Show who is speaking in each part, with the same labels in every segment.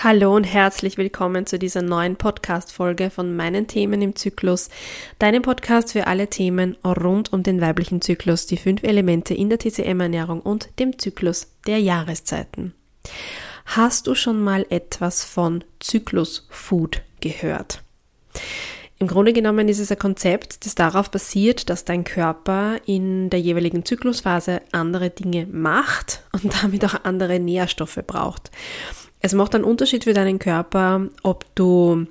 Speaker 1: Hallo und herzlich willkommen zu dieser neuen Podcast-Folge von meinen Themen im Zyklus, deinem Podcast für alle Themen rund um den weiblichen Zyklus, die fünf Elemente in der TCM-Ernährung und dem Zyklus der Jahreszeiten. Hast du schon mal etwas von Zyklus-Food gehört? Im Grunde genommen ist es ein Konzept, das darauf basiert, dass dein Körper in der jeweiligen Zyklusphase andere Dinge macht und damit auch andere Nährstoffe braucht. Es macht einen Unterschied für deinen Körper, ob du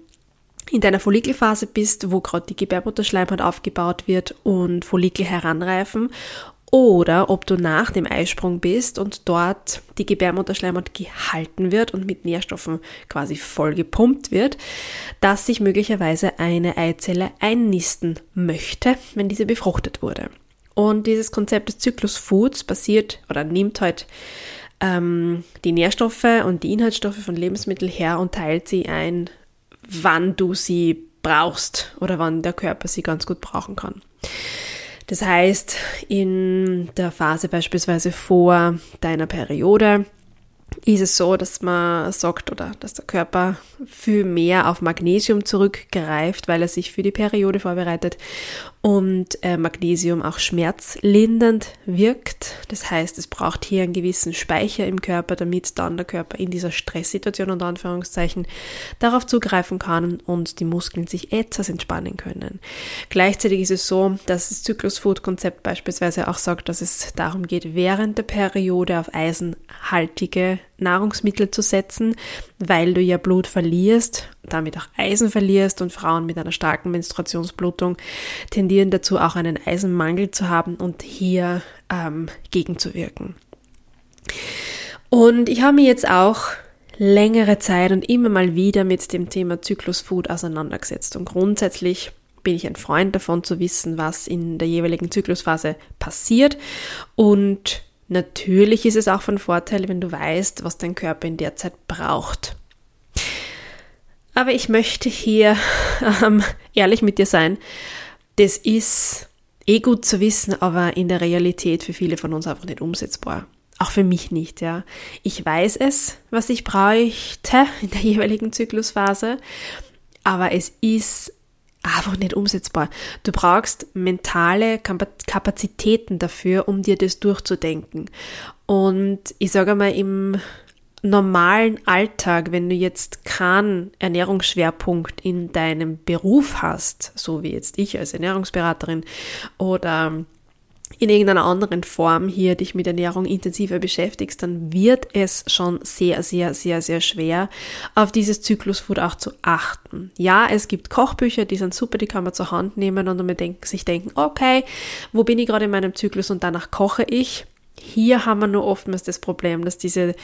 Speaker 1: in deiner Follikelphase bist, wo gerade die Gebärmutterschleimhaut aufgebaut wird und Follikel heranreifen, oder ob du nach dem Eisprung bist und dort die Gebärmutterschleimhaut gehalten wird und mit Nährstoffen quasi voll gepumpt wird, dass sich möglicherweise eine Eizelle einnisten möchte, wenn diese befruchtet wurde. Und dieses Konzept des Zyklus Foods basiert oder nimmt halt ähm, die Nährstoffe und die Inhaltsstoffe von Lebensmitteln her und teilt sie ein, wann du sie brauchst oder wann der Körper sie ganz gut brauchen kann. Das heißt, in der Phase beispielsweise vor deiner Periode ist es so, dass man sagt oder dass der Körper viel mehr auf Magnesium zurückgreift, weil er sich für die Periode vorbereitet und äh, Magnesium auch schmerzlindernd wirkt. Das heißt, es braucht hier einen gewissen Speicher im Körper, damit dann der Körper in dieser Stresssituation unter Anführungszeichen darauf zugreifen kann und die Muskeln sich etwas entspannen können. Gleichzeitig ist es so, dass das Zyklus-Food-Konzept beispielsweise auch sagt, dass es darum geht, während der Periode auf eisenhaltige Nahrungsmittel zu setzen, weil du ja Blut verlierst, damit auch Eisen verlierst und Frauen mit einer starken Menstruationsblutung tendieren dazu, auch einen Eisenmangel zu haben und hier ähm, gegenzuwirken. Und ich habe mich jetzt auch längere Zeit und immer mal wieder mit dem Thema Zyklusfood auseinandergesetzt. Und grundsätzlich bin ich ein Freund davon zu wissen, was in der jeweiligen Zyklusphase passiert und Natürlich ist es auch von Vorteil, wenn du weißt, was dein Körper in der Zeit braucht. Aber ich möchte hier ähm, ehrlich mit dir sein. Das ist eh gut zu wissen, aber in der Realität für viele von uns einfach nicht umsetzbar. Auch für mich nicht, ja. Ich weiß es, was ich bräuchte in der jeweiligen Zyklusphase, aber es ist einfach nicht umsetzbar. Du brauchst mentale Kapazitäten dafür, um dir das durchzudenken. Und ich sage mal, im normalen Alltag, wenn du jetzt keinen Ernährungsschwerpunkt in deinem Beruf hast, so wie jetzt ich als Ernährungsberaterin oder in irgendeiner anderen Form hier dich mit Ernährung intensiver beschäftigst, dann wird es schon sehr, sehr, sehr, sehr schwer, auf dieses Zyklusfood auch zu achten. Ja, es gibt Kochbücher, die sind super, die kann man zur Hand nehmen und dann sich denken, okay, wo bin ich gerade in meinem Zyklus und danach koche ich. Hier haben wir nur oftmals das Problem, dass diese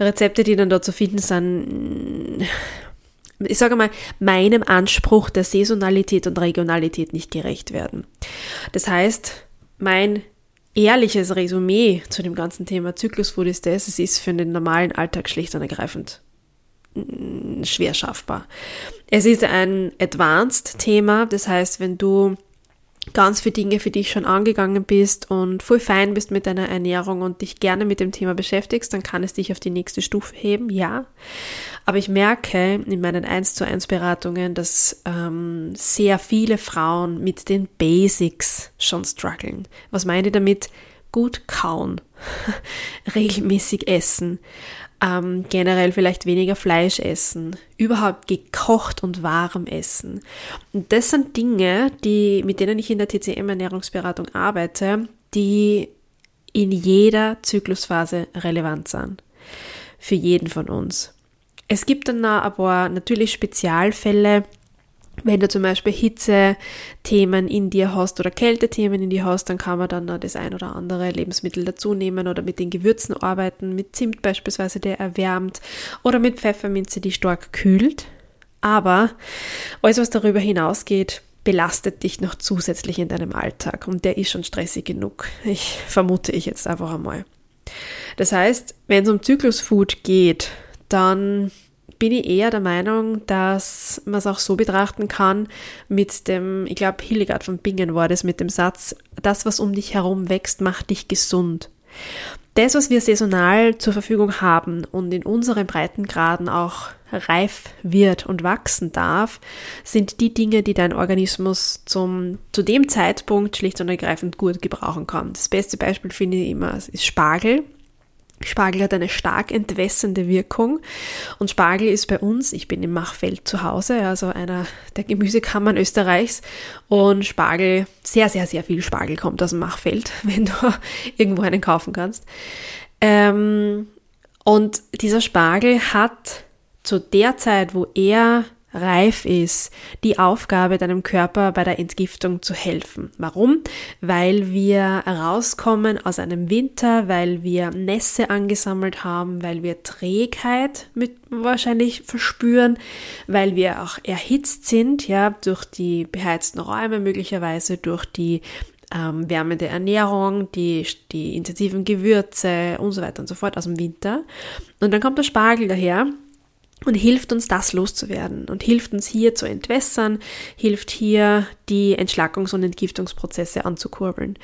Speaker 1: Rezepte, die dann dort zu finden sind, ich sage mal, meinem Anspruch der Saisonalität und Regionalität nicht gerecht werden. Das heißt, mein ehrliches Resümee zu dem ganzen Thema Zyklusfood ist das, es ist für den normalen Alltag schlicht und ergreifend mm, schwer schaffbar. Es ist ein Advanced-Thema, das heißt, wenn du ganz viele Dinge für dich schon angegangen bist und voll fein bist mit deiner Ernährung und dich gerne mit dem Thema beschäftigst, dann kann es dich auf die nächste Stufe heben, ja. Aber ich merke in meinen 1 zu 1 Beratungen, dass ähm, sehr viele Frauen mit den Basics schon strugglen. Was meine ich damit? Gut kauen, regelmäßig essen, ähm, generell vielleicht weniger Fleisch essen, überhaupt gekocht und warm essen. Und das sind Dinge, die, mit denen ich in der TCM-Ernährungsberatung arbeite, die in jeder Zyklusphase relevant sind. Für jeden von uns. Es gibt dann aber natürlich Spezialfälle, wenn du zum Beispiel Hitze-Themen in dir hast oder Kältethemen in dir hast, dann kann man dann noch das ein oder andere Lebensmittel dazu nehmen oder mit den Gewürzen arbeiten, mit Zimt beispielsweise, der erwärmt oder mit Pfefferminze, die stark kühlt. Aber alles, was darüber hinausgeht, belastet dich noch zusätzlich in deinem Alltag und der ist schon stressig genug. Ich vermute ich jetzt einfach einmal. Das heißt, wenn es um Zyklusfood geht, dann bin ich eher der Meinung, dass man es auch so betrachten kann mit dem, ich glaube, Hildegard von Bingen war das mit dem Satz, das, was um dich herum wächst, macht dich gesund. Das, was wir saisonal zur Verfügung haben und in unseren Breitengraden auch reif wird und wachsen darf, sind die Dinge, die dein Organismus zum, zu dem Zeitpunkt schlicht und ergreifend gut gebrauchen kann. Das beste Beispiel finde ich immer ist Spargel. Spargel hat eine stark entwässernde Wirkung und Spargel ist bei uns, ich bin im Machfeld zu Hause, also einer der Gemüsekammern Österreichs und Spargel, sehr, sehr, sehr viel Spargel kommt aus dem Machfeld, wenn du irgendwo einen kaufen kannst. Ähm, und dieser Spargel hat zu der Zeit, wo er reif ist, die Aufgabe, deinem Körper bei der Entgiftung zu helfen. Warum? Weil wir rauskommen aus einem Winter, weil wir Nässe angesammelt haben, weil wir Trägheit mit wahrscheinlich verspüren, weil wir auch erhitzt sind, ja, durch die beheizten Räume möglicherweise, durch die ähm, wärmende Ernährung, die, die intensiven Gewürze und so weiter und so fort aus dem Winter. Und dann kommt der Spargel daher und hilft uns, das loszuwerden und hilft uns hier zu entwässern, hilft hier, die Entschlackungs- und Entgiftungsprozesse anzukurbeln.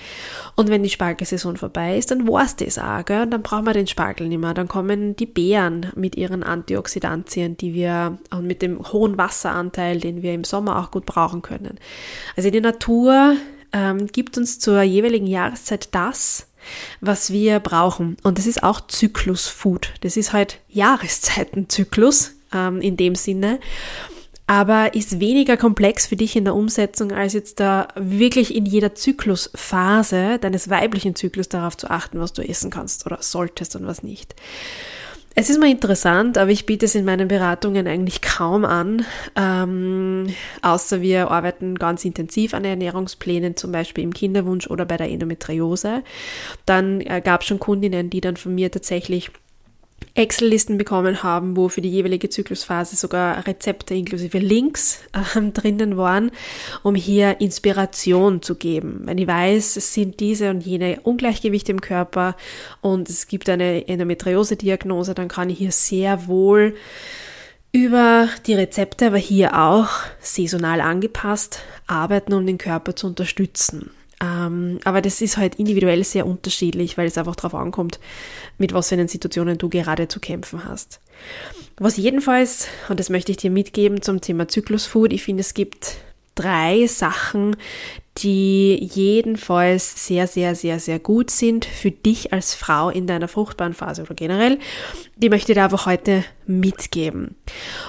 Speaker 1: Und wenn die Spargelsaison vorbei ist, dann war es das auch, gell? dann brauchen wir den Spargel nicht mehr. Dann kommen die Beeren mit ihren Antioxidantien, die wir, und mit dem hohen Wasseranteil, den wir im Sommer auch gut brauchen können. Also die Natur ähm, gibt uns zur jeweiligen Jahreszeit das, was wir brauchen. Und das ist auch Zyklusfood. Das ist halt Jahreszeitenzyklus ähm, in dem Sinne. Aber ist weniger komplex für dich in der Umsetzung, als jetzt da wirklich in jeder Zyklusphase deines weiblichen Zyklus darauf zu achten, was du essen kannst oder solltest und was nicht. Es ist mal interessant, aber ich biete es in meinen Beratungen eigentlich kaum an, ähm, außer wir arbeiten ganz intensiv an Ernährungsplänen, zum Beispiel im Kinderwunsch oder bei der Endometriose. Dann äh, gab es schon Kundinnen, die dann von mir tatsächlich Excel-Listen bekommen haben, wo für die jeweilige Zyklusphase sogar Rezepte inklusive Links äh, drinnen waren, um hier Inspiration zu geben. Wenn ich weiß, es sind diese und jene Ungleichgewichte im Körper und es gibt eine Endometriose-Diagnose, dann kann ich hier sehr wohl über die Rezepte, aber hier auch saisonal angepasst arbeiten, um den Körper zu unterstützen. Ähm, aber das ist halt individuell sehr unterschiedlich, weil es einfach darauf ankommt, mit was für einen Situationen du gerade zu kämpfen hast. Was jedenfalls, und das möchte ich dir mitgeben zum Thema Zyklusfood, ich finde, es gibt drei Sachen, die jedenfalls sehr, sehr, sehr, sehr gut sind für dich als Frau in deiner fruchtbaren Phase oder generell. Die möchte ich dir einfach heute mitgeben.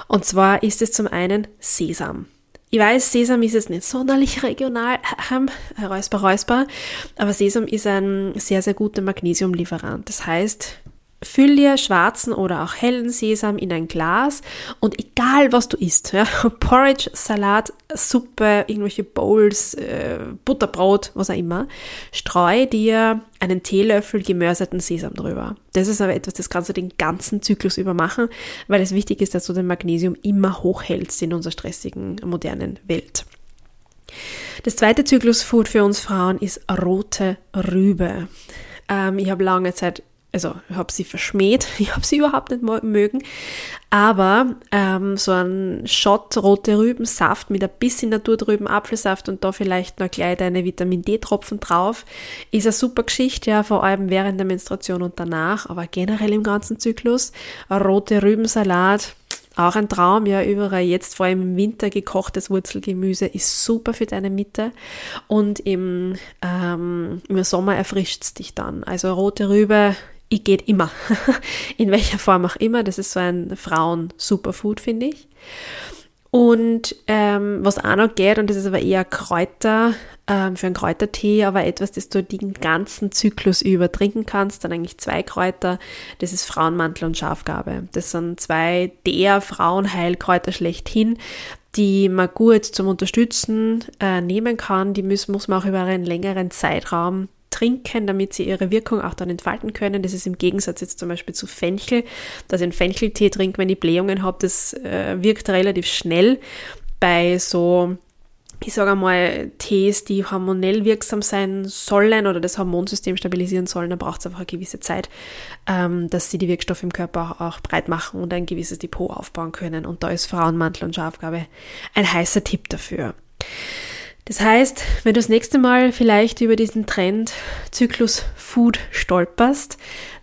Speaker 1: Und zwar ist es zum einen Sesam. Ich weiß, Sesam ist jetzt nicht sonderlich regional, räusper, räusper, aber Sesam ist ein sehr, sehr guter Magnesiumlieferant. Das heißt, Füll dir schwarzen oder auch hellen Sesam in ein Glas und egal was du isst, ja, Porridge, Salat, Suppe, irgendwelche Bowls, äh, Butterbrot, was auch immer, streu dir einen Teelöffel gemörserten Sesam drüber. Das ist aber etwas, das kannst du den ganzen Zyklus über machen, weil es wichtig ist, dass du den Magnesium immer hochhältst in unserer stressigen, modernen Welt. Das zweite Zyklusfood für uns Frauen ist rote Rübe. Ähm, ich habe lange Zeit also ich habe sie verschmäht, ich habe sie überhaupt nicht mögen, aber ähm, so ein Shot rote Rübensaft mit ein bisschen Naturtrüben Apfelsaft und da vielleicht noch gleich deine Vitamin D-Tropfen drauf, ist eine super Geschichte, ja, vor allem während der Menstruation und danach, aber generell im ganzen Zyklus. Rote Rübensalat, auch ein Traum, ja, überall jetzt vor allem im Winter gekochtes Wurzelgemüse ist super für deine Mitte und im, ähm, im Sommer erfrischt es dich dann. Also rote Rübe ich geht immer. In welcher Form auch immer. Das ist so ein Frauen-Superfood, finde ich. Und ähm, was auch noch geht, und das ist aber eher Kräuter, ähm, für einen Kräutertee, aber etwas, das du den ganzen Zyklus über trinken kannst, dann eigentlich zwei Kräuter, das ist Frauenmantel und Schafgabe. Das sind zwei der Frauenheilkräuter schlechthin, die man gut zum Unterstützen äh, nehmen kann. Die muss, muss man auch über einen längeren Zeitraum trinken, damit sie ihre Wirkung auch dann entfalten können. Das ist im Gegensatz jetzt zum Beispiel zu Fenchel, dass ich einen Fencheltee trinke, wenn ich Blähungen habe. Das äh, wirkt relativ schnell. Bei so ich sage einmal, Tees, die hormonell wirksam sein sollen oder das Hormonsystem stabilisieren sollen, dann braucht es einfach eine gewisse Zeit, ähm, dass sie die Wirkstoffe im Körper auch, auch, breit machen und ein gewisses Depot aufbauen können. Und da ist Frauenmantel und Schafgabe ein heißer Tipp dafür. Das heißt, wenn du das nächste Mal vielleicht über diesen Trend Zyklus Food stolperst,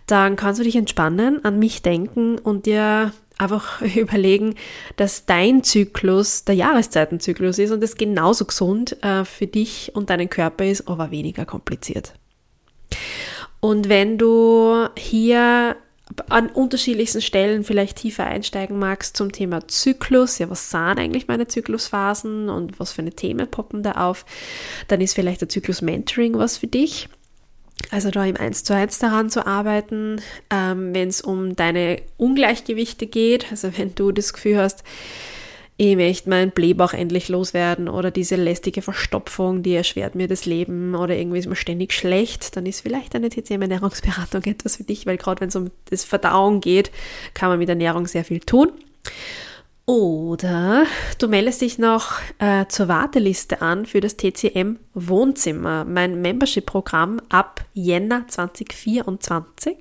Speaker 1: dann kannst du dich entspannen, an mich denken und dir einfach überlegen, dass dein Zyklus der Jahreszeitenzyklus ist und es genauso gesund äh, für dich und deinen Körper ist, aber weniger kompliziert. Und wenn du hier an unterschiedlichsten Stellen vielleicht tiefer einsteigen magst zum Thema Zyklus, ja, was sind eigentlich meine Zyklusphasen und was für eine Themen poppen da auf, dann ist vielleicht der Zyklus Mentoring was für dich. Also da im 1 zu 1 daran zu arbeiten, ähm, wenn es um deine Ungleichgewichte geht, also wenn du das Gefühl hast, ich möchte meinen Blähbauch endlich loswerden oder diese lästige Verstopfung, die erschwert mir das Leben oder irgendwie ist mir ständig schlecht, dann ist vielleicht eine TCM-Ernährungsberatung etwas für dich, weil gerade wenn es um das Verdauung geht, kann man mit Ernährung sehr viel tun. Oder du meldest dich noch äh, zur Warteliste an für das TCM Wohnzimmer, mein Membership-Programm ab Jänner 2024,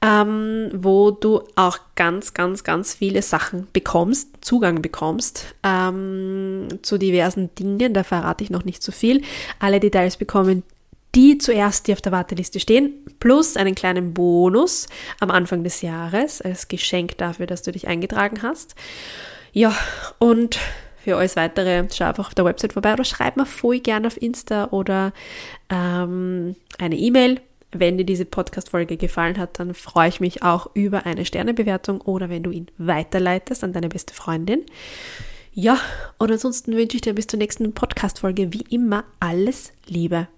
Speaker 1: ähm, wo du auch ganz, ganz, ganz viele Sachen bekommst, Zugang bekommst ähm, zu diversen Dingen. Da verrate ich noch nicht so viel. Alle Details bekommen die zuerst, die auf der Warteliste stehen, plus einen kleinen Bonus am Anfang des Jahres als Geschenk dafür, dass du dich eingetragen hast. Ja, und für alles weitere schau einfach auf der Website vorbei oder schreib mir voll gerne auf Insta oder ähm, eine E-Mail. Wenn dir diese Podcast-Folge gefallen hat, dann freue ich mich auch über eine Sternebewertung oder wenn du ihn weiterleitest an deine beste Freundin. Ja, und ansonsten wünsche ich dir bis zur nächsten Podcast-Folge wie immer alles Liebe